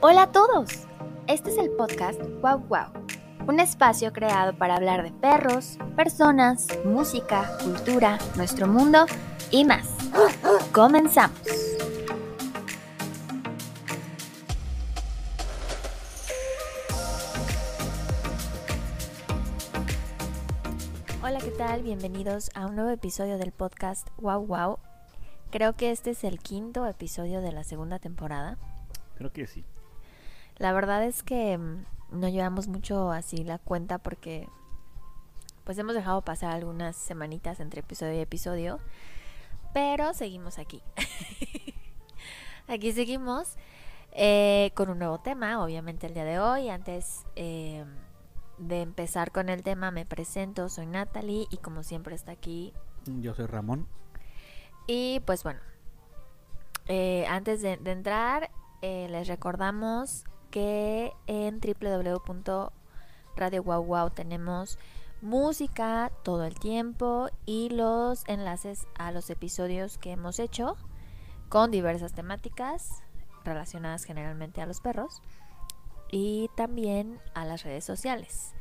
Hola a todos. Este es el podcast Wow Wow, un espacio creado para hablar de perros, personas, música, cultura, nuestro mundo y más. Comenzamos. Hola, ¿qué tal? Bienvenidos a un nuevo episodio del podcast Wow Wow. Creo que este es el quinto episodio de la segunda temporada. Creo que sí. La verdad es que mm, no llevamos mucho así la cuenta porque pues hemos dejado pasar algunas semanitas entre episodio y episodio, pero seguimos aquí. aquí seguimos eh, con un nuevo tema, obviamente el día de hoy. Antes eh, de empezar con el tema me presento, soy Natalie y como siempre está aquí. Yo soy Ramón. Y pues bueno, eh, antes de, entrar les recordamos que en www.radiowowwow tenemos música todo el tiempo y los enlaces a los episodios que hemos hecho con diversas temáticas relacionadas generalmente a los perros y también a las redes sociales.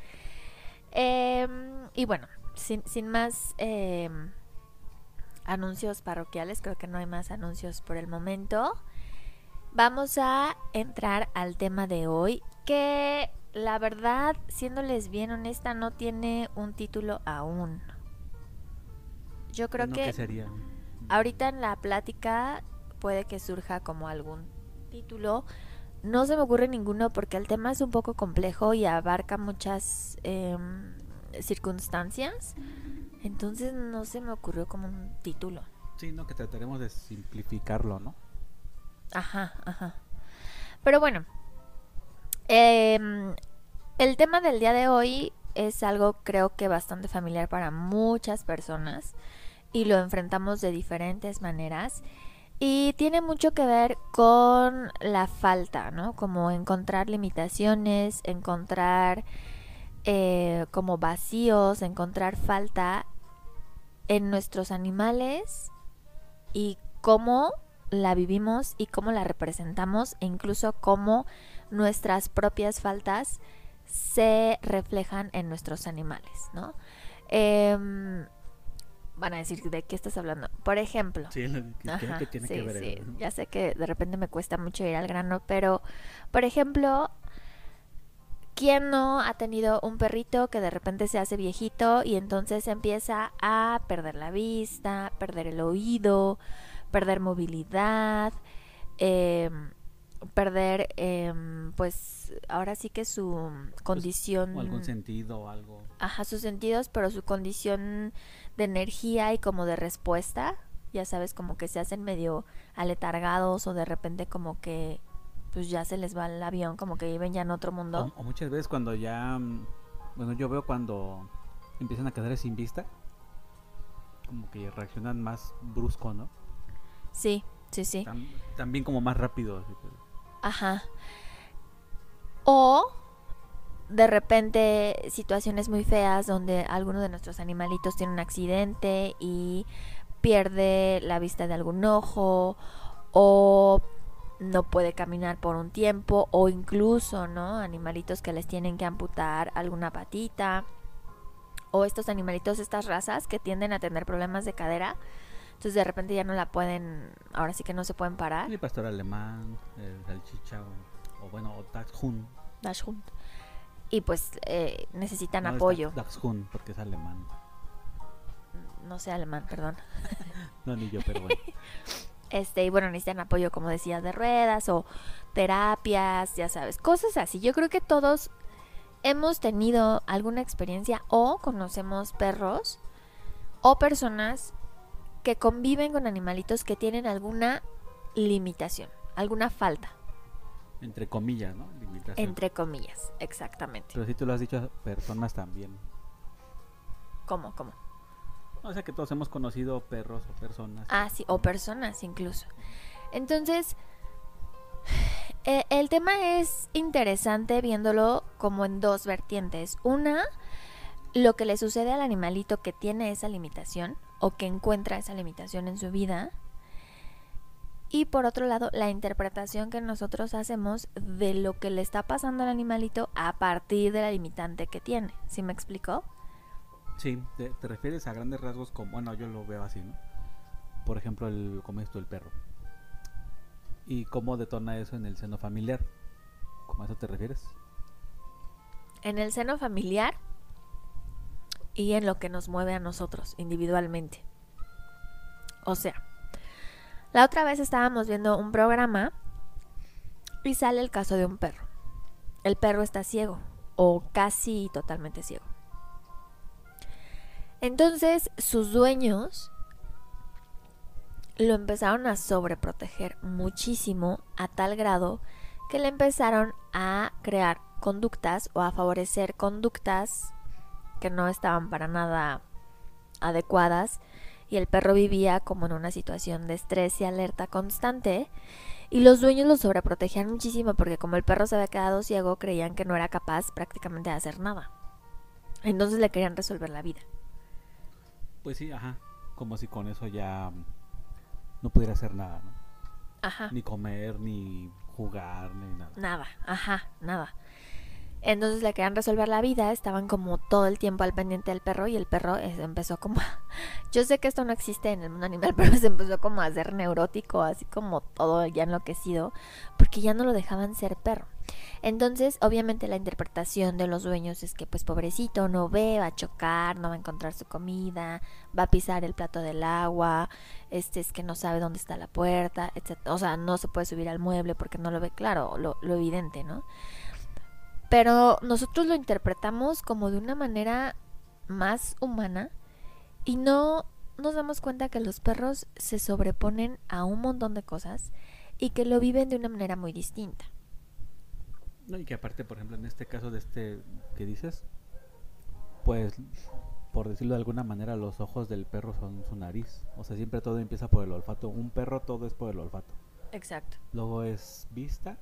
Em, y bueno, sin, sin más em, anuncios parroquiales, creo que no hay más anuncios por el momento. Vamos a entrar al tema de hoy, que la verdad, siéndoles bien honesta, no tiene un título aún. Yo creo que sería? ahorita en la plática puede que surja como algún título. No se me ocurre ninguno porque el tema es un poco complejo y abarca muchas em, circunstancias. Entonces no se me ocurrió como un título. Sí, no, que trataremos de simplificarlo, ¿no? Ajá, ajá. Pero bueno, em, el tema del día de hoy es algo creo que bastante familiar para muchas personas y lo enfrentamos de diferentes maneras y tiene mucho que ver con la falta, ¿no? Como encontrar limitaciones, encontrar eh, como vacíos, encontrar falta en nuestros animales y cómo la vivimos y cómo la representamos e incluso cómo nuestras propias faltas se reflejan en nuestros animales, ¿no? Em, van a decir de qué estás hablando. Por ejemplo, Sí, lo que- tiene que ver. sí, ¿no? ya sé que de repente me cuesta mucho ir al grano, pero por ejemplo, ¿quién no ha tenido un perrito que de repente se hace viejito y entonces empieza a perder la vista, perder el oído, perder movilidad, em, perder, em, pues ahora sí que su condición... O algún sentido o algo. Ajá, sus sentidos, pero su condición de energía y como de respuesta, ya sabes, como que se hacen medio aletargados o de repente como que pues ya se les va el avión, como que viven ya en otro mundo. O, o muchas veces cuando ya. mm, Bueno, yo veo cuando empiezan a quedar sin vista. Como que reaccionan más brusco, ¿no? Sí, sí, sí. Tam- también como más rápido. Ajá. O de repente situaciones muy feas donde alguno de nuestros animalitos tiene un accidente y pierde la vista de algún ojo o no puede caminar por un tiempo o incluso, ¿no? Animalitos que les tienen que amputar alguna patita o estos animalitos, estas razas que tienden a tener problemas de cadera. Entonces de repente ya no la pueden, ahora sí que no se pueden parar. El pastor alemán, el salchicha o, o bueno, o Dachshund. Dachshund. Y pues eh, necesitan No, apoyo. Dach- Dachshund, porque es alemán. No sé alemán, perdón. No, ni yo, pero bueno. Este, y bueno, necesitan apoyo, como decía, de ruedas o terapias, ya sabes, cosas así. Yo creo que todos hemos tenido alguna experiencia o conocemos perros o personas que conviven con animalitos que tienen alguna limitación, alguna falta, Entre comillas, ¿no? Limitación. entre comillas, exactamente. Pero si tú lo has dicho a personas también. ¿Cómo, cómo? O sea que todos hemos conocido perros o personas. Ah, sí, o personas incluso. Entonces, eh, el tema es interesante viéndolo como en dos vertientes. Una, lo que le sucede al animalito que tiene esa limitación o que encuentra esa limitación en su vida. Y por otro lado, la interpretación que nosotros hacemos de lo que le está pasando al animalito a partir de la limitante que tiene. ¿Sí me explicó? Sí, te, refieres a grandes rasgos como, bueno, yo lo veo así, ¿no? Por ejemplo, el, como esto, el perro. ¿Y cómo detona eso en el seno familiar? ¿Cómo a eso te refieres? En el seno familiar y en lo que nos mueve a nosotros individualmente. O sea, la otra vez estábamos viendo un programa y sale el caso de un perro. El perro está ciego o casi totalmente ciego. Entonces sus dueños lo empezaron a sobreproteger muchísimo a tal grado que le empezaron a crear conductas o a favorecer conductas que no estaban para nada adecuadas y el perro vivía como en una situación de estrés y alerta constante y los dueños lo sobreprotegían muchísimo porque como el perro se había quedado ciego creían que no era capaz prácticamente de hacer nada. Entonces le querían resolver la vida. Pues sí, ajá. Como si con eso ya no pudiera hacer nada, ¿no? Ajá. Ni comer, ni jugar, ni nada. Nada, ajá, nada. Entonces le querían resolver la vida, estaban como todo el tiempo al pendiente del perro y el perro eh, empezó como... Yo sé que esto no existe en el mundo animal, pero se empezó como a hacer neurótico, así como todo ya enloquecido, porque ya no lo dejaban ser perro. Entonces, obviamente la interpretación de los dueños es que pues pobrecito no ve, va a chocar, no va a encontrar su comida, va a pisar el plato del agua, este es que no sabe dónde está la puerta, etc. O sea, no se puede subir al mueble porque no lo ve claro, lo, lo evidente, ¿no? Pero nosotros lo interpretamos como de una manera más humana y no nos damos cuenta que los perros se sobreponen a un montón de cosas y que lo viven de una manera muy distinta. No, y que aparte, por ejemplo, en este caso de este que dices, pues, por decirlo de alguna manera, los ojos del perro son su nariz. O sea, siempre todo empieza por el olfato. Un perro todo es por el olfato. Exacto. Luego es vista.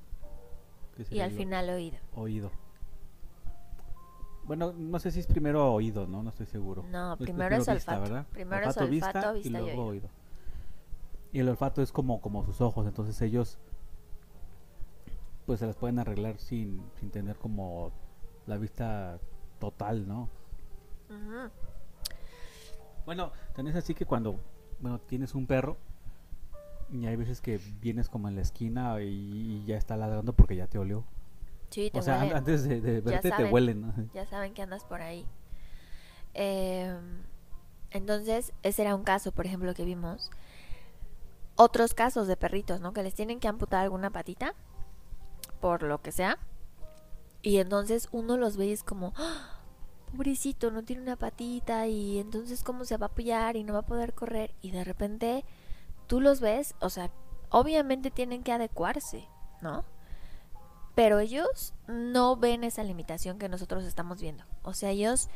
Y al final oído. Oído. Bueno, no sé si es primero oído, ¿no? No estoy seguro. No, Es primero es vista, olfato. ¿verdad? Primero es olfato, vista y luego oído. oído. Y el olfato es como, como sus ojos, entonces ellos pues se las pueden arreglar sin, sin tener como la vista total, ¿no? Bueno, tenés así que cuando bueno, tienes un perro y hay veces que vienes como en la esquina y, y ya está ladrando porque ya te olió. Sí, te O sea, huelen. antes de, de verte te huelen. ¿no? Ya saben que andas por ahí. Em, entonces, ese era un caso, por ejemplo, que vimos. Otros casos de perritos, ¿no? Que les tienen que amputar alguna patita, por lo que sea. Y entonces uno los ve y es como, ¡Ah! pobrecito, no tiene una patita y entonces cómo se va a apoyar y no va a poder correr. Y de repente tú los ves, o sea, obviamente tienen que adecuarse, ¿no? Pero ellos no ven esa limitación que nosotros estamos viendo. O sea, ellos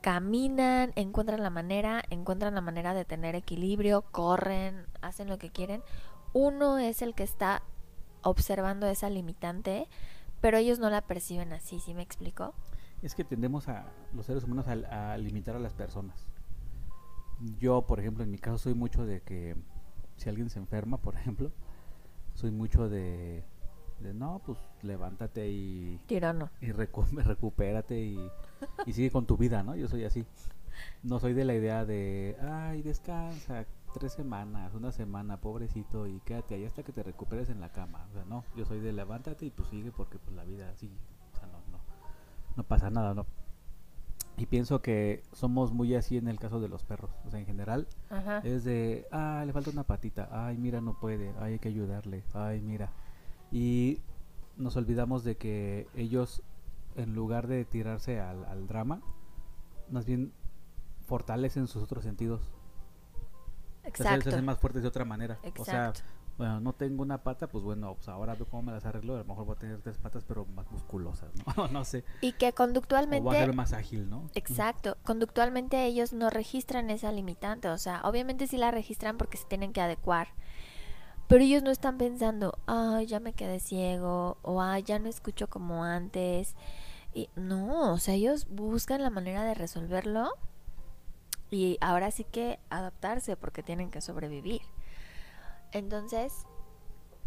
caminan, encuentran la manera, encuentran la manera de tener equilibrio, corren, hacen lo que quieren. Uno es el que está observando esa limitante, pero ellos no la perciben así, ¿sí me explico? Es que tendemos a los seres humanos a, a limitar a las personas. Yo, por ejemplo, en mi caso soy mucho de que si alguien se enferma, por ejemplo, soy mucho de, de no, pues levántate y, Tirano. y recu- recupérate y, y sigue con tu vida, ¿no? Yo soy así. No soy de la idea de, ay, descansa tres semanas, una semana, pobrecito, y quédate ahí hasta que te recuperes en la cama. O sea, no, yo soy de levántate y pues sigue porque pues la vida sigue. O sea, no, no, no pasa nada, ¿no? Y pienso que somos muy así en el caso de los perros. O sea, en general Ajá. es de, ah, le falta una patita, ay, mira, no puede, ay, hay que ayudarle, ay, mira. Y nos olvidamos de que ellos, en lugar de tirarse al, al drama, más bien fortalecen sus otros sentidos. O sea, se- Se Exacto. hacen más fuertes de otra manera. O sea, Exacto. bueno, no tengo una pata, pues bueno, pues ahora veo cómo me las arreglo. A lo mejor voy a tener tres patas, pero más musculosas, ¿no? no sé. Y que O voy a conductualmente ser más ágil, ¿no? Exacto, conductualmente ellos no registran esa limitante, o sea, obviamente sí la registran porque se tienen que adecuar, pero ellos no están pensando, ay, ya me quedé ciego, o ay, ya no escucho como antes, y no, o sea, ellos buscan la manera de resolverlo y ahora sí que adaptarse porque tienen que sobrevivir. Entonces,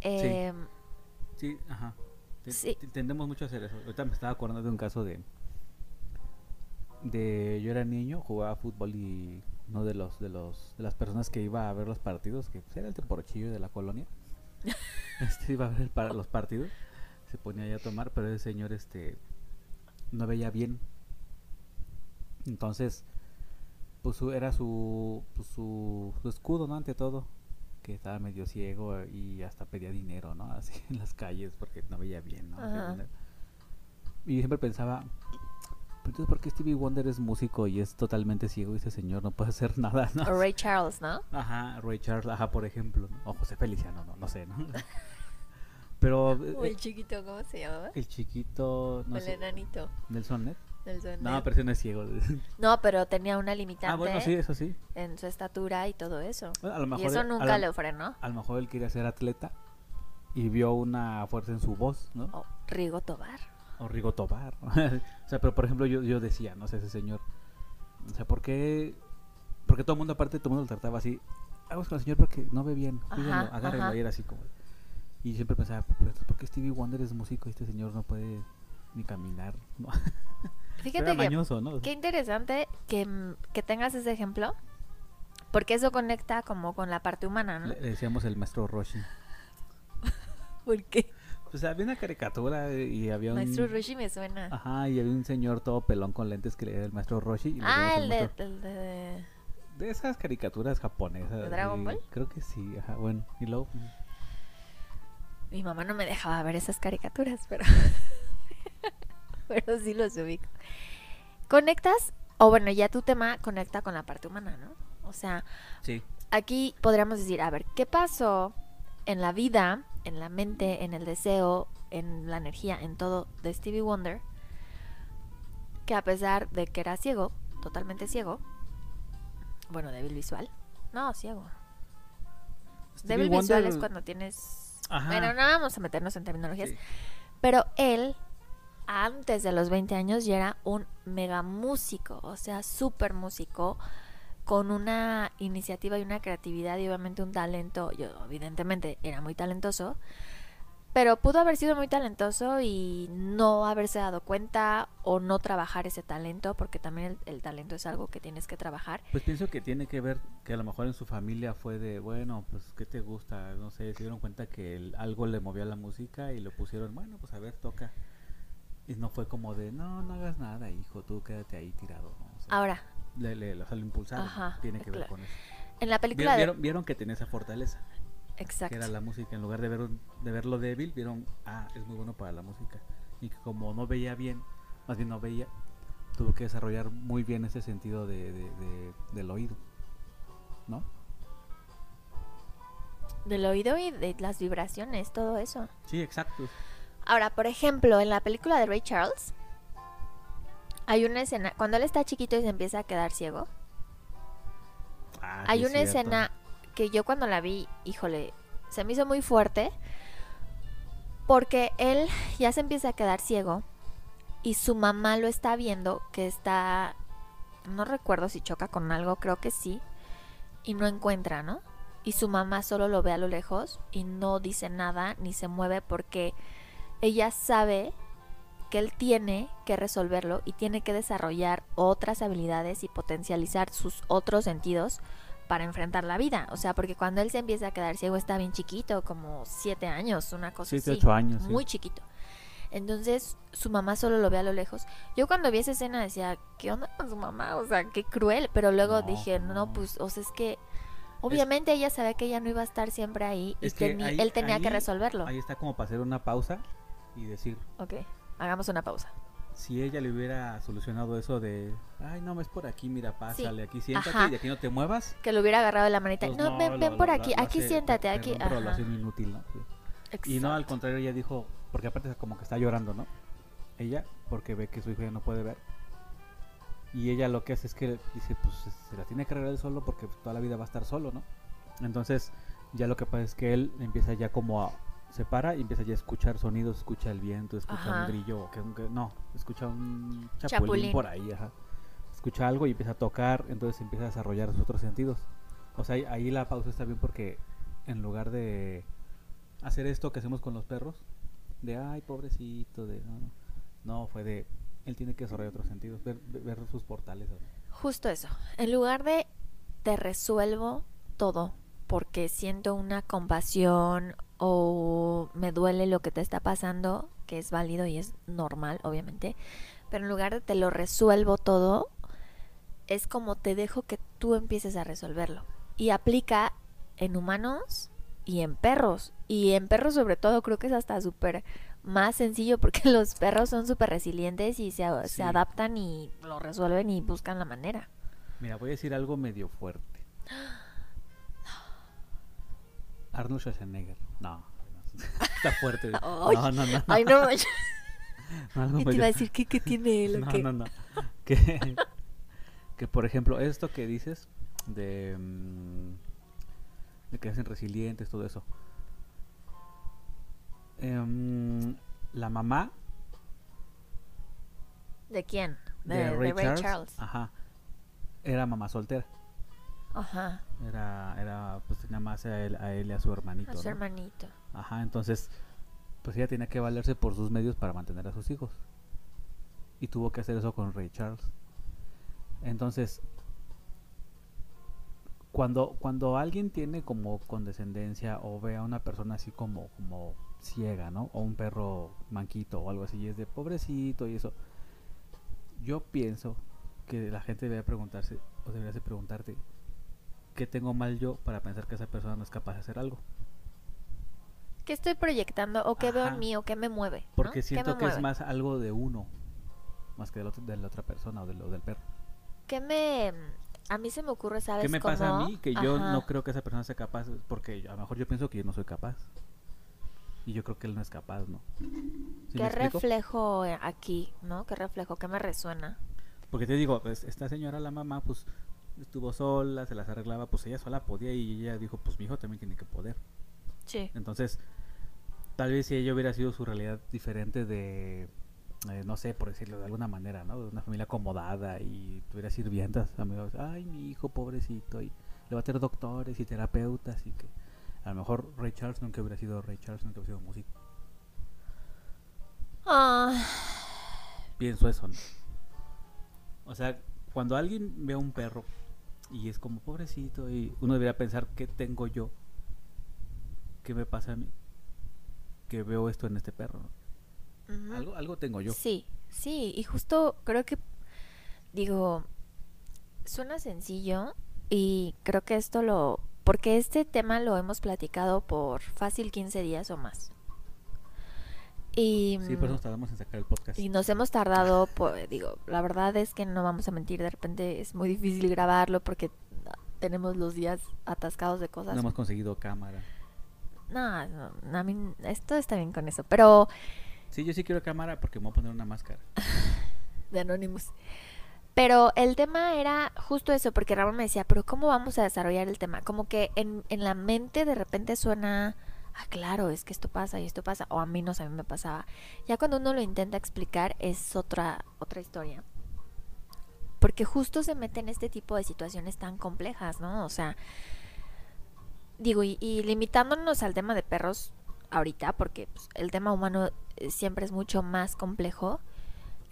em, Sí, ajá. Sí. te- Tendemos mucho a hacer eso. Ahorita me estaba acordando de un caso de. De. Yo era niño, jugaba fútbol y uno de los. De los de las personas que iba a ver los partidos, que pues, era el temporochillo de la colonia. este iba a ver el par- los partidos. Se ponía a tomar, pero ese señor este. No veía bien. Entonces. Pues su- era su, pues, su. Su escudo, ¿no? Ante todo que estaba medio ciego y hasta pedía dinero, ¿no? Así en las calles porque no veía bien, ¿no? Y yo siempre pensaba, "Pero entonces ¿por qué Stevie Wonder es músico y es totalmente ciego y ese señor no puede hacer nada, ¿no? o Ray Charles, ¿no? Ajá, Ray Charles, ajá, por ejemplo, ¿no? o José Feliciano, no, no sé, ¿no? Pero eh, O el chiquito, ¿cómo se llamaba? el chiquito, no el sé, enanito. Nelson Net. No, pero ese no es ciego. No, pero tenía una limitante ah, bueno, sí, eso sí. en su estatura y todo eso. Bueno, a lo mejor Y eso nunca lo- le frenó. A lo mejor él quería ser atleta y vio una fuerza en su voz, ¿no? O Rigo Tobar. O Rigo Tobar. o sea, pero por ejemplo yo, yo decía, no sé, ese señor, o sea, ¿por qué? Porque todo el mundo, aparte, todo el mundo lo trataba así, vamos con el señor porque no ve bien, cuídenlo, agárrenlo, ajá. y era así como... Y siempre pensaba, "Pero entonces, ¿por qué Stevie Wonder es músico y este señor no puede ni caminar? ¿no? Fíjate qué interesante que, mm, que tengas ese ejemplo, porque eso conecta como con la parte humana, ¿no? Le, decíamos el maestro Roshi. ¿Por qué? Sea, había una caricatura y había un... Maestro Roshi me suena. Ajá, y había un señor todo pelón con lentes que era el maestro Roshi. y ah, el el de, maestro- el de- De esas caricaturas japonesas. ¿De Dragon Ball? Creo que sí, ajá, bueno. Y luego, Mi mamá no me dejaba ver esas caricaturas, pero... pero sí los ubico. Conectas, o bueno, ya tu tema conecta con la parte humana, ¿no? O sea, sí, aquí podríamos decir, a ver, ¿qué pasó en la vida, en la mente, en el deseo, en la energía, en todo de Stevie Wonder? Que a pesar de que era ciego, totalmente ciego, bueno, débil visual, no, ciego. Stevie débil visual es cuando tienes... Ajá. Bueno, no vamos a meternos en terminologías, sí. pero él, antes de los 20 años, ya era un mega músico, o sea, súper músico, con una iniciativa y una creatividad y obviamente un talento. Yo, evidentemente, era muy talentoso, pero pudo haber sido muy talentoso y no haberse dado cuenta o no trabajar ese talento, porque también el, talento es algo que tienes que trabajar. Pues pienso que tiene que ver que a lo mejor en su familia fue de, bueno, pues, ¿qué te gusta? No sé, se dieron cuenta que el- algo le movía la música y lo pusieron, bueno, pues a ver, toca. Y no fue como de, no, no hagas nada, hijo, tú quédate ahí tirado. ¿no? O sea, Ahora, le, le, lo impulsaron. Ajá, tiene que ver claro. con eso. en la película Vieron, de... vieron, vieron que tenía esa fortaleza, Exacto. que era la música. En lugar de, ver, de verlo débil, vieron, ah, es muy bueno para la música. Y que como no veía bien, más bien no veía, tuvo que desarrollar muy bien ese sentido de, de- de- del oído. ¿No? Del oído y de las vibraciones, todo eso. Sí, exacto. Ahora, por ejemplo, en la película de Ray Charles, hay una escena, cuando él está chiquito y se empieza a quedar ciego, Ah, hay una cierto. escena que yo cuando la vi, híjole, se me hizo muy fuerte, porque él ya se empieza a quedar ciego y su mamá lo está viendo que está, no recuerdo si choca con algo, creo que sí, y no encuentra, ¿no? Y su mamá solo lo ve a lo lejos y no dice nada ni se mueve porque ella sabe que él tiene que resolverlo y tiene que desarrollar otras habilidades y potencializar sus otros sentidos para enfrentar la vida. O sea, porque cuando él se empieza a quedar ciego está bien chiquito, como siete años, una cosa Siete, así. ocho años, sí. Muy chiquito. Entonces su mamá solo lo ve a lo lejos. Yo cuando vi esa escena decía, ¿qué onda con su mamá? O sea, qué cruel. Pero luego No, dije, no, no. pues, o sea, es que obviamente ella sabía que ella no iba a estar siempre ahí y que ahí- él tenía que resolverlo. Ahí está como para hacer una pausa y decir, Ok, hagamos una pausa. si ella le hubiera solucionado eso de, ay, no, es por aquí, mira, pásale, aquí siéntate Ajá. y de aquí no te muevas. Que lo hubiera agarrado de la manita. pues no, ven, lo- ven lo- por lo- aquí, lo aquí hace- siéntate, aquí. Ajá. un inútil, ¿no? Sí. Y no, al contrario, ella dijo, porque aparte como que está llorando, ¿no? Ella, porque ve que su hijo ya no puede ver. Y ella lo que hace es que dice, pues se la tiene que arreglar solo porque toda la vida va a estar solo, ¿no? Entonces, ya lo que pasa es que él empieza ya como a... Se para y empieza ya a escuchar sonidos, escucha el viento, escucha Ajá. un grillo, que, no, escucha un chapulín, Chapulín. por ahí, ajá. Escucha algo y empieza a tocar, entonces empieza a desarrollar sus otros sentidos. O sea, ahí, la pausa está bien porque en lugar de hacer esto que hacemos con los perros, de ay, pobrecito, de no, no, no, fue de él tiene que desarrollar otros sentidos, ver, ver sus portales. Justo eso. En lugar de te resuelvo todo porque siento una compasión o me duele lo que te está pasando, que es válido y es normal, obviamente, pero en lugar de te lo resuelvo todo, es como te dejo que tú empieces a resolverlo. Y aplica en humanos y en perros. Y en perros sobre todo creo que es hasta súper más sencillo porque los perros son súper resilientes y se, Sí. se adaptan y lo resuelven y buscan la manera. Mira, voy a decir algo medio fuerte. Arnold Schwarzenegger. No, está fuerte. Ay. No, no, no. Ay, no, no, algo y te iba a decir que qué tiene él No, no, no. Que, que por ejemplo, esto que dices de, mm, de que hacen resilientes, todo eso. Em, la mamá ¿De quién? de, Ray, Charles, ajá, era mamá soltera. Ajá, Era, era, pues tenía más a él, a él y a su hermanito. a su ¿no? hermanito. Ajá, entonces, pues ella tenía que valerse por sus medios para mantener a sus hijos. Y tuvo que hacer eso con Ray Charles. Entonces, cuando, cuando alguien tiene como condescendencia o ve a una persona así como, como ciega, ¿no? O un perro manquito o algo así, y es de pobrecito y eso. Yo pienso que la gente debería preguntarse, o deberías de preguntarte, ¿qué tengo mal yo para pensar que esa persona no es capaz de hacer algo? ¿Qué estoy proyectando o qué veo Ajá. en mí o qué me mueve? ¿no? Porque ¿Qué siento que es mueve? más algo de uno, más que del otro- de la otra persona o de del perro. ¿Qué me... A mí se me ocurre, ¿sabes ¿Qué me pasa a cómo? mí? Que yo Ajá. no creo que esa persona sea capaz, porque a lo mejor yo pienso que yo no soy capaz. Y yo creo que él no es capaz, ¿no? ¿Sí ¿Qué reflejo eh, aquí, no? ¿Qué reflejo? ¿Qué me resuena? Porque te digo, pues, esta señora, la mamá, pues estuvo sola, se las arreglaba, pues ella sola podía y ella dijo, pues mi hijo también tiene que poder. Sí. Entonces, tal vez si ella hubiera sido su realidad diferente de, eh, no sé, por decirlo de alguna manera, ¿no? De una familia acomodada y tuviera sirvientas, amigos, ay, mi hijo pobrecito, y le va a tener doctores y terapeutas y que a lo mejor Ray Charles nunca hubiera sido Ray Charles, nunca hubiera sido músico. Ah, Pienso eso, ¿no? O sea, cuando alguien ve a un perro y es como pobrecito y uno debería pensar, ¿qué tengo yo? ¿Qué me pasa a mí? Que veo esto en este perro. Algo, algo tengo yo. Sí, sí, y justo creo que, digo, suena sencillo y creo que esto lo, porque este tema lo hemos platicado por fácil 15 días o más. Y, Sí, por eso nos tardamos en sacar el podcast. y nos hemos tardado, pues, digo, la verdad es que no vamos a mentir, de repente es muy difícil grabarlo porque tenemos los días atascados de cosas. No hemos conseguido cámara. No, no, a mí esto está bien con eso, pero Sí, yo sí quiero cámara porque me voy a poner una máscara. de Anonymous. Pero el tema era justo eso, porque Ramón me decía, pero ¿cómo vamos a desarrollar el tema? Como que en, en la mente de repente suena, ah, claro, es que esto pasa y esto pasa, o a mí no a mí me pasaba. Ya cuando uno lo intenta explicar es otra, otra historia. Porque justo se mete en este tipo de situaciones tan complejas, ¿no? O sea, digo, y, y limitándonos al tema de perros ahorita, porque pues, el tema humano eh, siempre es mucho más complejo,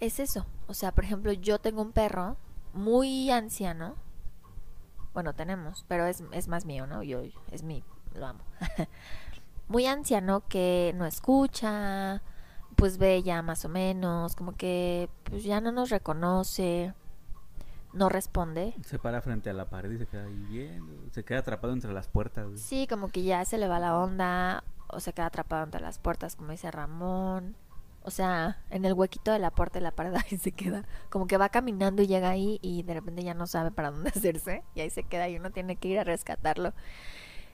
es eso. O sea, por ejemplo, yo tengo un perro muy anciano. Bueno, tenemos, pero es, es más mío, ¿no? Yo, es mi, lo amo. muy anciano que no escucha, pues ve ya más o menos, como que pues ya no nos reconoce, no responde. Se para frente a la pared y se queda ahí viendo. Se queda atrapado entre las puertas. güey. Sí, como que ya se le va la onda o se queda atrapado entre las puertas, como dice Ramón. O sea, en el huequito de la puerta de la pared ahí se queda. Como que va caminando y llega ahí y de repente ya no sabe para dónde hacerse. Y ahí se queda y uno tiene que ir a rescatarlo.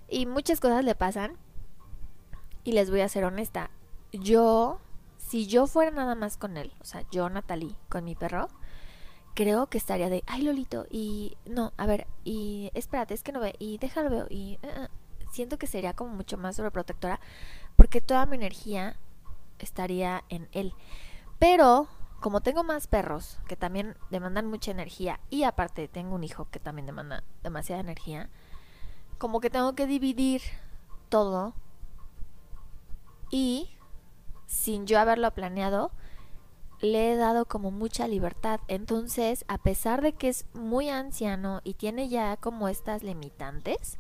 Y muchas cosas le pasan. Y les voy a ser honesta. Yo, si yo fuera nada más con él, o sea, yo, Natalie, con mi perro, creo que estaría de, ay, Lolito, y no, a ver, y espérate, es que no ve, y déjalo veo, y eh, eh". siento que sería como mucho más sobreprotectora, porque toda mi energía estaría en él. Pero, como tengo más perros que también demandan mucha energía, y aparte tengo un hijo que también demanda demasiada energía, como que tengo que dividir todo y sin yo haberlo planeado, le he dado como mucha libertad. Entonces, a pesar de que es muy anciano y tiene ya como estas limitantes,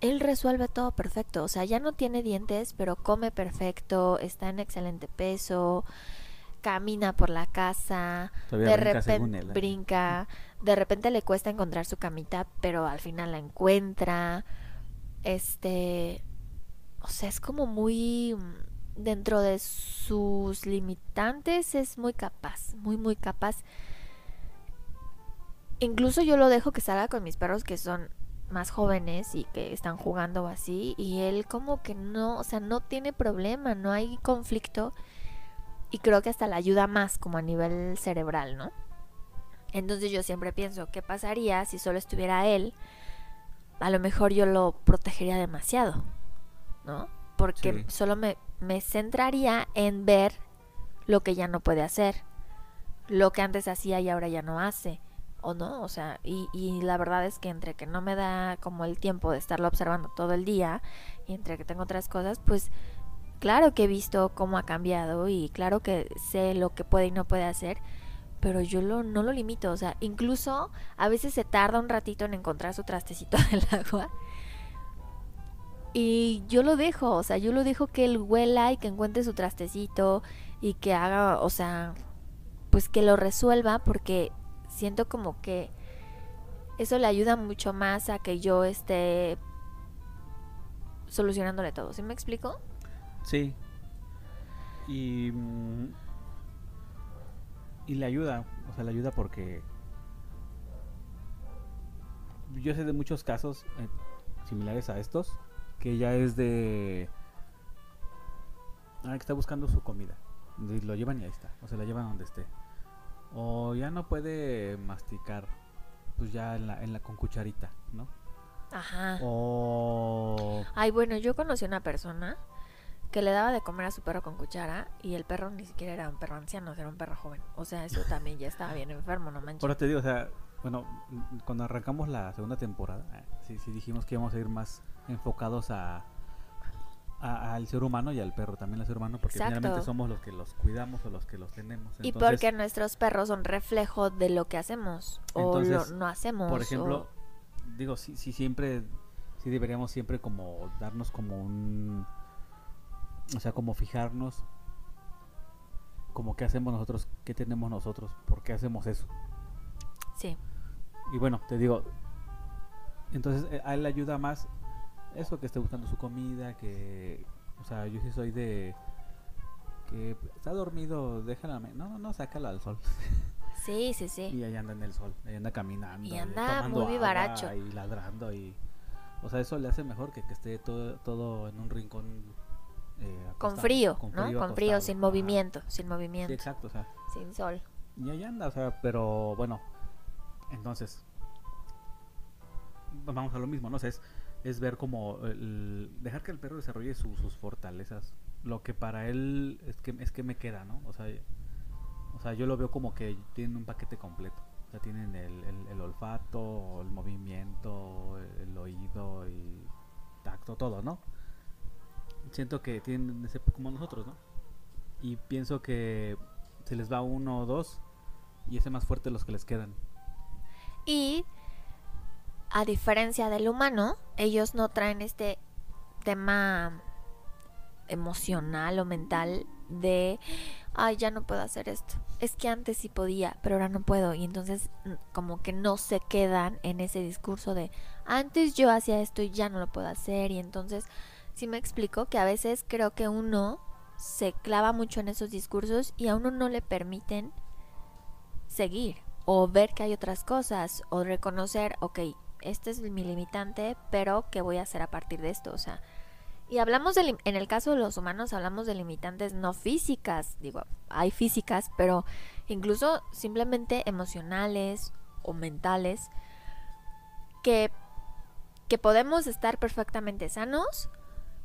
él resuelve todo perfecto. O sea, ya no tiene dientes, pero come perfecto, está en excelente peso, camina por la casa, Todavía de repente ¿eh? brinca, de repente le cuesta encontrar su camita, pero al final la encuentra. Este, o sea, es como muy mm, dentro de sus limitantes es muy capaz, muy muy capaz. Incluso yo lo dejo que salga con mis perros que son más jóvenes y que están jugando así y él como que no, o sea, no tiene problema, no hay conflicto y creo que hasta le ayuda más como a nivel cerebral, ¿no? Entonces yo siempre pienso, ¿qué pasaría si solo estuviera él? A lo mejor yo lo protegería demasiado, ¿no? Porque Sí. solo me, me centraría en ver lo que ya no puede hacer, lo que antes hacía y ahora ya no hace, o no, o sea, y, y la verdad es que entre que no me da como el tiempo de estarlo observando todo el día y entre que tengo otras cosas, pues claro que he visto cómo ha cambiado y claro que sé lo que puede y no puede hacer, pero yo lo, no lo limito, o sea, incluso a veces se tarda un ratito en encontrar su trastecito del agua. Y yo lo dejo, o sea, yo lo dejo que él huela y que encuentre su trastecito y que haga, o sea, pues que lo resuelva porque siento como que eso le ayuda mucho más a que yo esté solucionándole todo. ¿Sí me explico? Sí. Y. mm, Y le ayuda. O sea, le ayuda porque. Yo sé de muchos casos eh, similares a estos. Que ya es de. Ah, que está buscando su comida. Lo llevan y ahí está. O sea, la llevan donde esté. O ya no puede masticar. Pues ya en la, en la con cucharita, ¿no? Ajá. O. Ay, bueno, yo conocí una persona que le daba de comer a su perro con cuchara y el perro ni siquiera era un perro anciano, era un perro joven. O sea, eso también ya estaba bien enfermo, no manches. Ahora te digo, o sea, bueno, cuando arrancamos la segunda temporada, eh, sí, sí dijimos que íbamos a ir más enfocados a, a- al ser humano y al perro, también al ser humano, porque Exacto. finalmente somos los que los cuidamos o los que los tenemos. Y porque nuestros perros son reflejo de lo que hacemos o lo no hacemos. por o- ejemplo, digo, sí, sí siempre, sí deberíamos siempre como darnos como un, o sea, como fijarnos, como qué hacemos nosotros, qué tenemos nosotros, por qué hacemos eso. Sí, Y bueno, te digo, entonces eh, a él le ayuda más eso que esté buscando su comida, que, o sea, yo sí soy de que está dormido, déjala, no, no, sácala al sol. sí, sí, sí. Y ahí anda en el sol, ahí anda caminando, Y anda muy vivaracho. y ladrando y, o sea, eso le hace mejor que que esté todo, todo en un rincón. eh, Con acostado, frío, ¿no? Con acostado. frío, sin Ajá. movimiento, sin Sí, movimiento, exacto, o sea, sin sol. y ahí anda, o sea, pero bueno, entonces, vamos a lo mismo, ¿no? Sea, es, es ver como el- dejar que el perro desarrolle su- sus fortalezas, lo que para él es que, es que me queda, ¿no? O sea, o sea, yo lo veo como que tienen un paquete completo. O sea, tienen el, el- el olfato, el movimiento, el, oído y tacto, todo, ¿no? Siento que tienen ese como nosotros, ¿no? Y pienso que se les va uno o dos y ese más fuerte los que les quedan. Y a diferencia del humano, ellos no traen este tema emocional o mental de, ay, ya no puedo hacer esto. Es que antes sí podía, pero ahora no puedo. Y entonces como que no se quedan en ese discurso de, antes yo hacía esto y ya no lo puedo hacer. Y entonces, sí me explico que a veces creo que uno se clava mucho en esos discursos y a uno no le permiten seguir o ver que hay otras cosas o reconocer, ok, este es mi limitante, pero ¿qué voy a hacer a partir de esto? O sea, y hablamos de, en el caso de los humanos, hablamos de limitantes no físicas, digo, hay físicas, pero incluso simplemente emocionales o mentales, que, que podemos estar perfectamente sanos,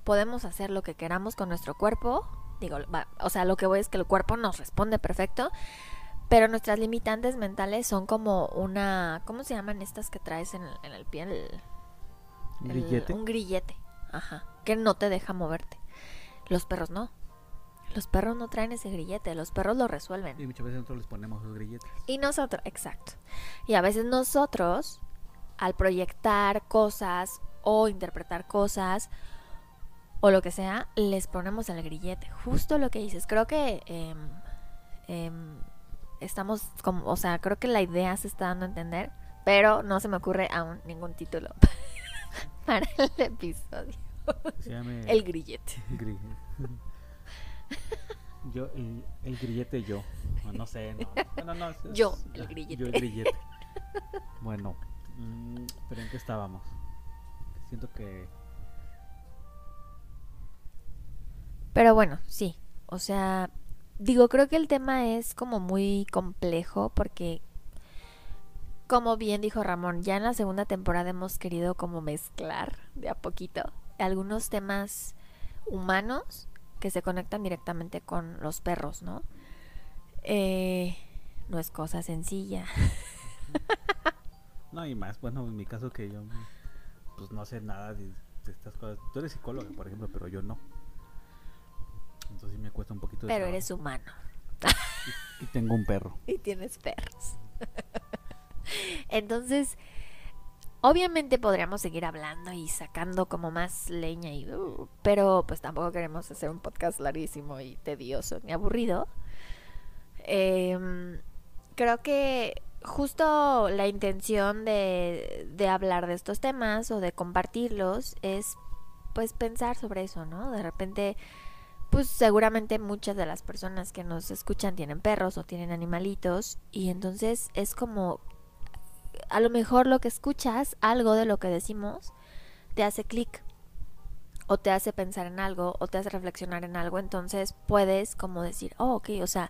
podemos hacer lo que queramos con nuestro cuerpo, digo, o sea, lo que voy es que el cuerpo nos responde perfecto, pero nuestras limitantes mentales son como una, ¿cómo se llaman estas que traes en el, en el pie? El- ¿Un el- grillete? un grillete, ajá. que no te deja moverte. Los perros no. Los perros no traen ese grillete, los perros lo resuelven. Y muchas veces nosotros les ponemos esos grilletes. Y nosotros, exacto. Y a veces nosotros, al proyectar cosas o interpretar cosas o lo que sea, les ponemos el grillete. Justo lo que dices. Creo que em, em, estamos como, o sea, creo que la idea se está dando a entender, pero no se me ocurre aún ningún título para el episodio. Se llame El grillete. gri- Yo, el, el grillete yo. No, no sé, no. Bueno, no, es- Yo, el grillete. Yo el grillete. Bueno, mm, pero ¿en qué estábamos? Siento que... Pero bueno, sí. O sea, digo, creo que el tema es como muy complejo porque, como bien dijo Ramón, ya en la segunda temporada hemos querido como mezclar de a poquito algunos temas humanos que se conectan directamente con los perros, ¿no? Eh, no es cosa sencilla. No, y más, bueno, en mi caso que yo pues no sé nada de, de estas cosas. Tú eres psicóloga, por ejemplo, pero yo no. Entonces sí me cuesta un poquito de Pero trabajo. eres humano Y tengo un perro. y tienes perros. Entonces, obviamente podríamos seguir hablando y sacando como más leña y uh, pero pues tampoco queremos hacer un podcast larguísimo y tedioso ni aburrido. Em, creo que justo la intención de, de hablar de estos temas o de compartirlos es pues pensar sobre eso, ¿no? De repente pues seguramente muchas de las personas que nos escuchan tienen perros o tienen animalitos y entonces es como a lo mejor lo que escuchas, algo de lo que decimos, te hace clic o te hace pensar en algo o te hace reflexionar en algo, entonces puedes como decir, oh, ok, o sea,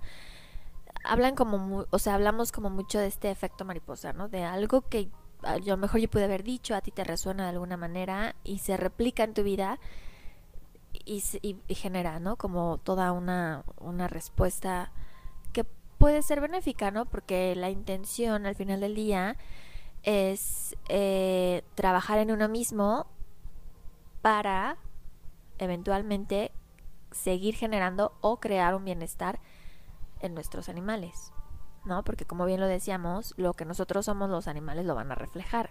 hablan como, mu- o sea, hablamos como mucho de este efecto mariposa, ¿no? De algo que a lo mejor yo pude haber dicho, a ti te resuena de alguna manera y se replica en tu vida y, y genera, ¿no? Como toda una, una respuesta que puede ser benéfica, ¿no? Porque la intención al final del día es eh, trabajar en uno mismo para eventualmente seguir generando o crear un bienestar en nuestros animales, ¿no? Porque como bien lo decíamos, lo que nosotros somos los animales lo van a reflejar.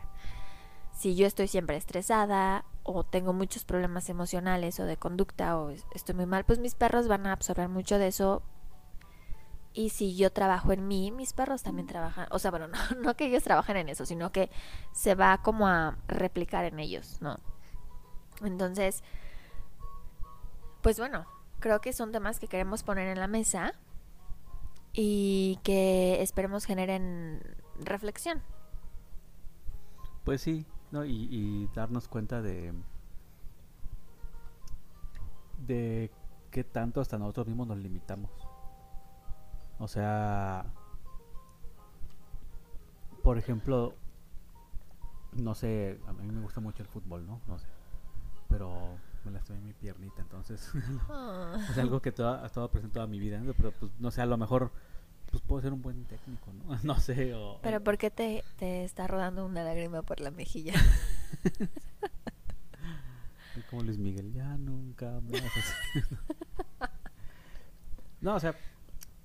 Si yo estoy siempre estresada o tengo muchos problemas emocionales o de conducta o es- estoy muy mal, pues mis perros van a absorber mucho de eso. Y si yo trabajo en mí, mis perros también trabajan. O sea, bueno, no, no que ellos trabajen en eso, sino que se va como a replicar en ellos, ¿no? Entonces, pues bueno, creo que son temas que queremos poner en la mesa y que esperemos generen reflexión. Pues sí, ¿no? Y, y darnos cuenta de de qué tanto hasta nosotros mismos nos limitamos. O sea, por ejemplo, no sé, a mí me gusta mucho el fútbol, ¿no? No sé, pero me lastimé mi piernita, entonces es algo que toda, ha estado presente toda mi vida, ¿no? pero pues no sé, a lo mejor pues puedo ser un buen técnico, ¿no? No sé, o... Pero ¿por qué te, te está rodando una lágrima por la mejilla? Como Luis Miguel, ya nunca más. no, o sea,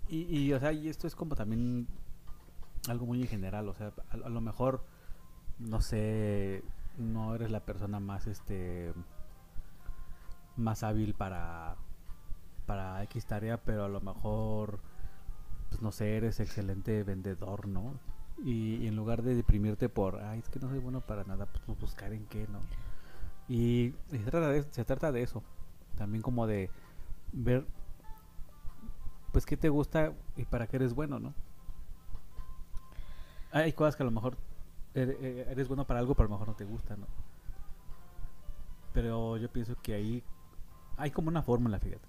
y, y, o sea, y esto es como también algo muy en general, o sea, a, a lo mejor, no sé, no eres la persona más, este, más hábil para, para X tarea, pero a lo mejor, pues no sé, eres excelente vendedor, ¿no? Y, en lugar de deprimirte por, ay, es que no soy bueno para nada, pues buscar en qué, ¿no? Y, se, trata de, se trata de eso. También como de ver, pues, qué te gusta y para qué eres bueno, ¿no? Hay cosas que a lo mejor ere- eh, eres bueno para algo, pero a lo mejor no te gusta, ¿no? Pero yo pienso que ahí hay como una fórmula, fíjate.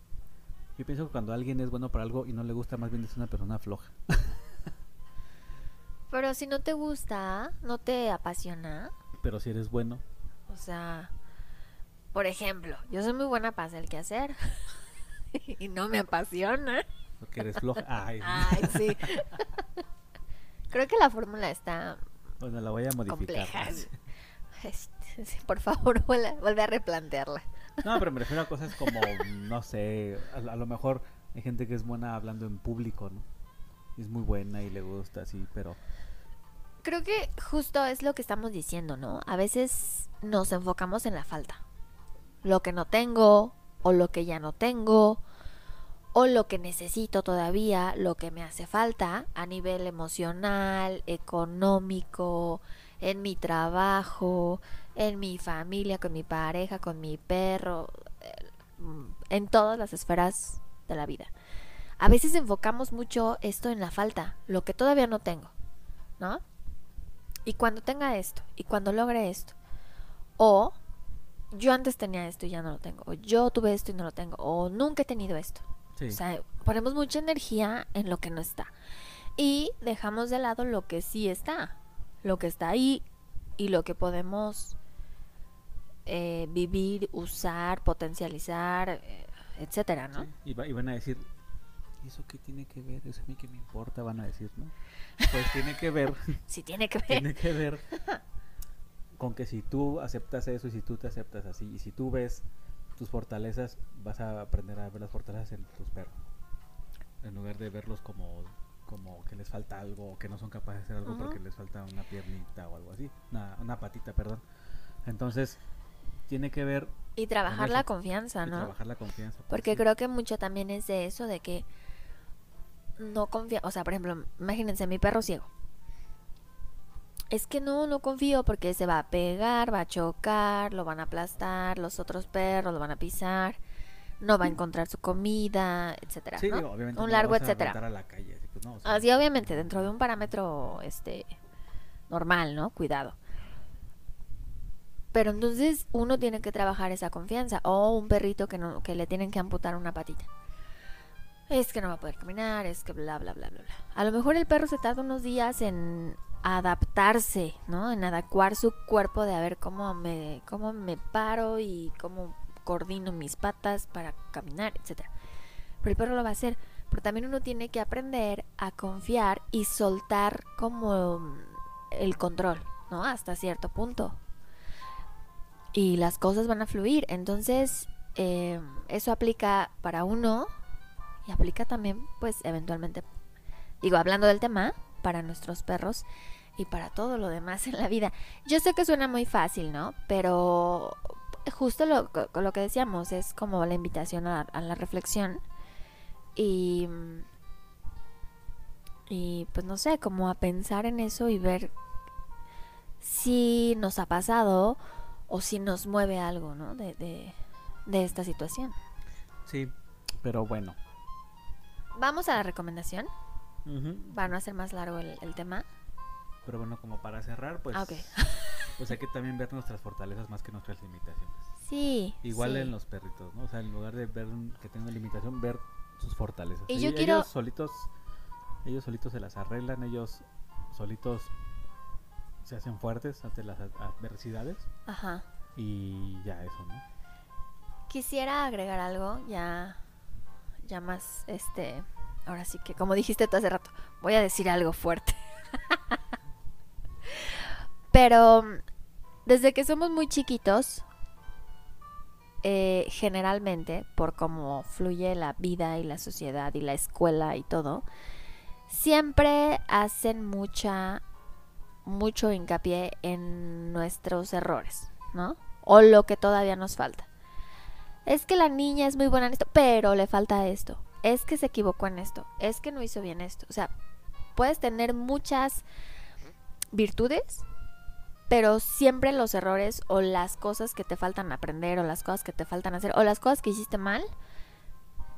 Yo pienso que cuando alguien es bueno para algo y no le gusta, más bien es una persona floja. Pero si no te gusta, no te apasiona, Pero si eres bueno, o sea, por ejemplo, yo soy muy buena para hacer el quehacer y no me apasiona. porque eres floja. Ay, Ay, sí. Creo que la fórmula está bueno, la voy a modificar. compleja. Este, Por favor, vuelve a replantearla. No, pero me refiero a cosas como, no sé, a, lo mejor hay gente que es buena hablando en público, ¿no? Es muy buena y le gusta así, pero Creo que justo es lo que estamos diciendo, ¿no? A veces nos enfocamos en la falta. Lo que no tengo, o lo que ya no tengo, o lo que necesito todavía, lo que me hace falta a nivel emocional, económico, en mi trabajo, en mi familia, con mi pareja, con mi perro, eh, en todas las esferas de la vida. A veces enfocamos mucho esto en la falta, lo que todavía no tengo, ¿no? Y cuando tenga esto, y cuando logre esto, o yo antes tenía esto y ya no lo tengo, o yo tuve esto y no lo tengo, o nunca he tenido esto. sí. O sea, ponemos mucha energía en lo que no está. Y dejamos de lado lo que sí está, lo que está ahí y lo que podemos eh, vivir, usar, potencializar, eh, etcétera, ¿no? Sí, Y, va- y van a decir, ¿y eso qué tiene que ver? ¿Eso a mí qué me importa? Van a decir, ¿no? Pues tiene que ver, Sí tiene que ver. tiene que ver con que si tú aceptas eso y si tú te aceptas así y si tú ves tus fortalezas, vas a aprender a ver las fortalezas en tus perros. En lugar de verlos como como que les falta algo o que no son capaces de hacer algo porque les falta una piernita o algo así, una, una patita, perdón. Entonces, tiene que ver Y trabajar la confianza, y ¿no? trabajar la confianza. pues, Porque sí. creo que mucho también es de eso, de que no confía, o sea, por ejemplo, imagínense mi perro ciego. Es que no, no confío porque se va a pegar, va a chocar, lo van a aplastar, los otros perros lo van a pisar, no va a encontrar su comida, etcétera, Sí, ¿no? digo, obviamente Un no largo vas a etcétera. a la calle, así, pues, no, o sea, Así obviamente dentro de un parámetro este normal, ¿no? Cuidado. Pero entonces uno tiene que trabajar esa confianza o un perrito que no que le tienen que amputar una patita. Es que no va a poder caminar, es que bla bla bla bla bla. A lo mejor el perro se tarda unos días en adaptarse, ¿no? En adecuar su cuerpo de a ver cómo me cómo me paro y cómo coordino mis patas para caminar, etcétera. Pero el perro lo va a hacer. Pero también uno tiene que aprender a confiar y soltar como mm, el control, ¿no? Hasta cierto punto. Y las cosas van a fluir. Entonces, eh, eso aplica para uno y aplica también, pues, eventualmente, digo, hablando del tema, para nuestros perros y para todo lo demás en la vida. Yo sé que suena muy fácil, ¿no? Pero justo lo, lo que decíamos es como la invitación a, a la reflexión y y pues no sé, como a pensar en eso y ver si nos ha pasado o si nos mueve algo, ¿no? De, de, de esta situación. Sí, pero bueno. Vamos a la recomendación Ujú. para no hacer más largo el, el tema. Pero bueno, como para cerrar, pues, Ah, ok. pues hay que también ver nuestras fortalezas más que nuestras limitaciones. Sí. Igual sí. en los perritos, ¿no? O sea, en lugar de ver que tengan limitación, ver sus fortalezas. Y yo Ellos- quiero- Ellos solitos, ellos solitos se las arreglan, ellos solitos se hacen fuertes ante las ad- adversidades Ajá. y ya eso, ¿no? Quisiera agregar algo ya, ya más, este, ahora sí que, como dijiste tú hace rato, voy a decir algo fuerte. Pero desde que somos muy chiquitos, eh, generalmente, por cómo fluye la vida y la sociedad y la escuela y todo, siempre hacen mucha, mucho hincapié en nuestros errores, ¿no? O lo que todavía nos falta. Es que la niña es muy buena en esto, pero le falta esto. Es que se equivocó en esto. Es que no hizo bien esto. O sea, puedes tener muchas virtudes, pero siempre los errores o las cosas que te faltan aprender o las cosas que te faltan hacer o las cosas que hiciste mal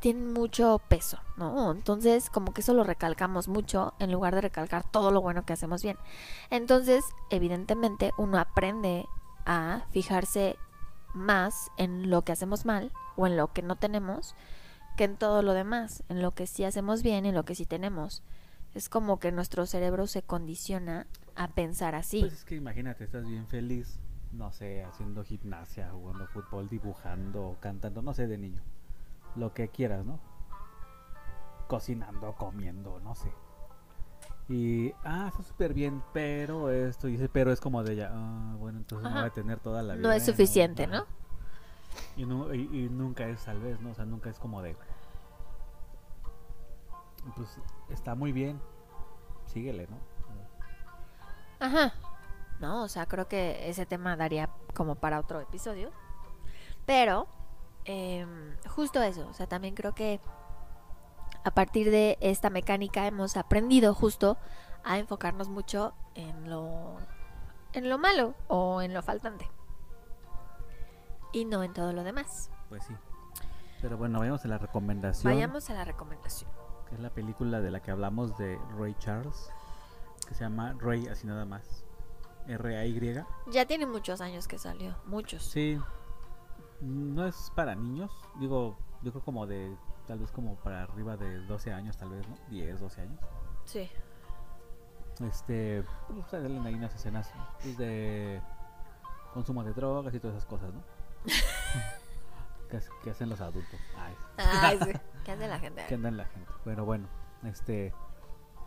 tienen mucho peso, ¿no? Entonces, como que eso lo recalcamos mucho en lugar de recalcar todo lo bueno que hacemos bien. Entonces, evidentemente, uno aprende a fijarse más en lo que hacemos mal o en lo que no tenemos que en todo lo demás, en lo que sí hacemos bien y en lo que sí tenemos. Es como que nuestro cerebro se condiciona a pensar así. Pues es que imagínate, estás bien feliz, no sé, haciendo gimnasia, jugando fútbol, dibujando, cantando, no sé, de niño. Lo que quieras, ¿no? Cocinando, comiendo, no sé. Y, ah, está súper bien, pero esto, dice, pero es como de ella, ah, bueno, entonces no voy a tener toda la vida. no es suficiente. ¿no? Y, y- y nunca es tal vez, ¿no? O sea, nunca es como de... Pues está muy bien, síguele, ¿no? Ajá. No, o sea, creo que ese tema daría como para otro episodio. Pero, em, justo eso, o sea, también creo que a partir de esta mecánica hemos aprendido justo a enfocarnos mucho en lo, en lo malo o en lo faltante. Y no en todo lo demás. Pues sí. Pero bueno, vayamos a la recomendación. Vayamos a la recomendación. Que es la película de la que hablamos de Ray Charles. Que se llama Ray, así nada más. R-A-Y. Ya tiene muchos años que salió, muchos. Sí. No es para niños. Digo, yo creo como de. Tal vez como para arriba de 12 años, tal vez, ¿no? 10, 12 años. Sí. Este. Pues salen ahí unas escenas pues, de. Consumo de drogas y todas esas cosas, ¿no? que, hace- que hacen los adultos. Ay, Ay, sí. ¿Qué hace la gente? que andan la gente. Pero bueno, este.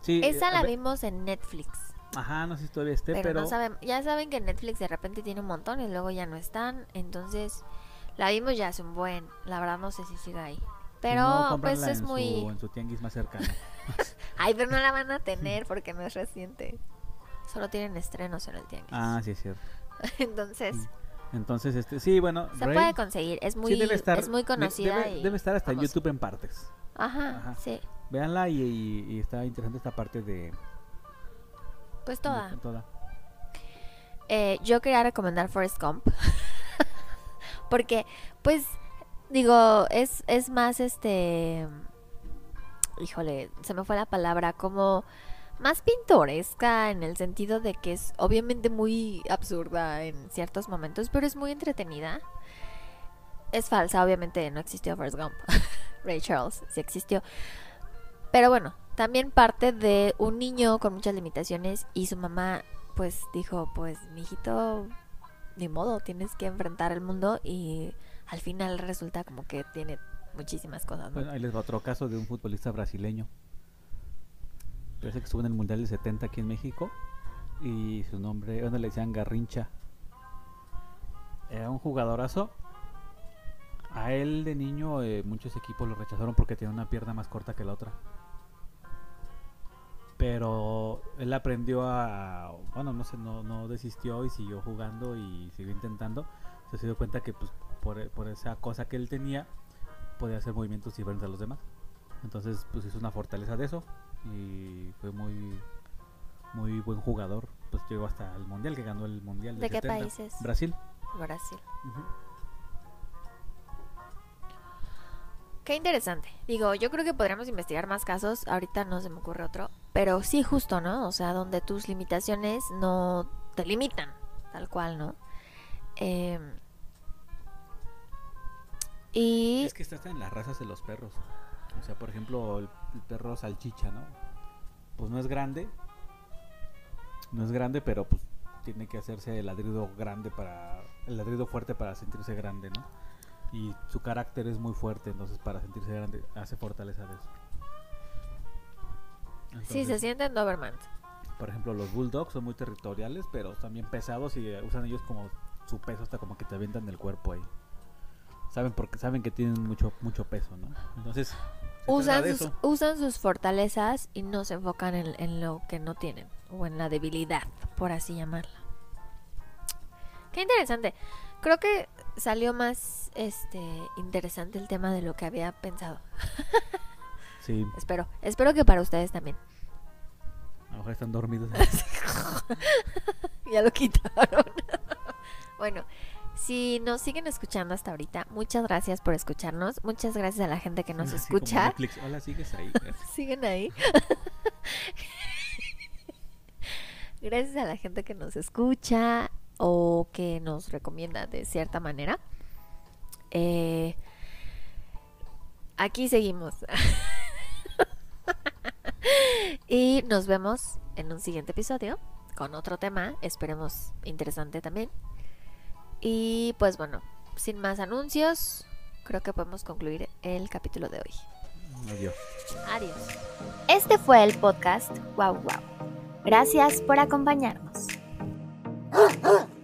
Sí. Esa la vimos en Netflix. Ajá, no sé si todavía esté, pero, pero. no saben, ya saben que Netflix de repente tiene un montón y luego ya no están. Entonces, la vimos ya hace un buen. La verdad no sé si siga ahí. Pero no, pues es en muy... Su, en su tianguis más cercano. Ay, pero no la van a tener porque no es reciente. Solo tienen estrenos en el tianguis. ah, sí, es cierto. Entonces, Entonces, este. Sí, bueno. se Rey, puede conseguir. Es muy, sí debe estar. es muy conocida Debe, y debe estar hasta en. YouTube en partes. Ajá, Ajá. sí. Véanla y, y- y está interesante esta parte de. Pues de- toda. Eh, yo quería recomendar Forrest Gump. Porque, pues, digo, es, es más este. Híjole, se me fue la palabra, como más pintoresca en el sentido de que es obviamente muy absurda en ciertos momentos, pero es muy entretenida. Es falsa, obviamente no existió Forrest Gump. Ray Charles sí existió. Pero bueno, también parte de un niño con muchas limitaciones y su mamá pues dijo, pues mijito, ni modo, tienes que enfrentar el mundo y al final resulta como que tiene muchísimas cosas, ahí les va otro caso de un futbolista brasileño. Parece que estuvo en el Mundial del 70 aquí en México. Y su nombre, bueno, le decían Garrincha. Era un jugadorazo. A él de niño eh, muchos equipos lo rechazaron porque tenía una pierna más corta que la otra. Pero él aprendió a, bueno, no sé, no, no desistió y siguió jugando y siguió intentando. Se dio cuenta que pues por, por esa cosa que él tenía podía hacer movimientos diferentes a los demás. Entonces, pues hizo una fortaleza de eso y fue muy muy buen jugador. Pues llegó hasta el mundial, que ganó el mundial. ¿De qué 70. países? Brasil. Brasil. Qué interesante. Digo, yo creo que podríamos investigar más casos. Ahorita no se me ocurre otro. Pero sí, justo, ¿no? O sea, donde tus limitaciones no te limitan. Tal cual, ¿no? Em, y... Es que está en las razas de los perros. O sea, por ejemplo, el, el perro salchicha, ¿no? Pues no es grande. No es grande, pero pues tiene que hacerse el ladrido grande para. El ladrido fuerte para sentirse grande, ¿no? Y su carácter es muy fuerte, entonces para sentirse grande hace fortaleza de eso. Sí, se sienten Doberman. Por ejemplo, los bulldogs son muy territoriales, pero también pesados y eh, usan ellos como su peso hasta como que te avientan el cuerpo ahí. Saben porque saben que tienen mucho mucho peso, ¿no? Entonces Usan sus, usan sus fortalezas y no se enfocan en, en lo que no tienen. O en la debilidad, por así llamarla. Qué interesante. Creo que salió más este interesante el tema de lo que había pensado. Sí, Espero. Espero que para ustedes también. a lo mejor están dormidos. ya lo quitaron. bueno, si nos siguen escuchando hasta ahorita, muchas gracias por escucharnos. Muchas gracias a la gente que nos Así escucha. Hola, sigues ahí. Siguen ahí. Gracias a la gente que nos escucha o que nos recomienda de cierta manera. Eh, aquí seguimos. y nos vemos en un siguiente episodio con otro tema, esperemos interesante también. Y pues bueno, sin más anuncios, creo que podemos concluir el capítulo de hoy. Adiós. Adiós. Este fue el podcast Wow Wow. Gracias por acompañarnos.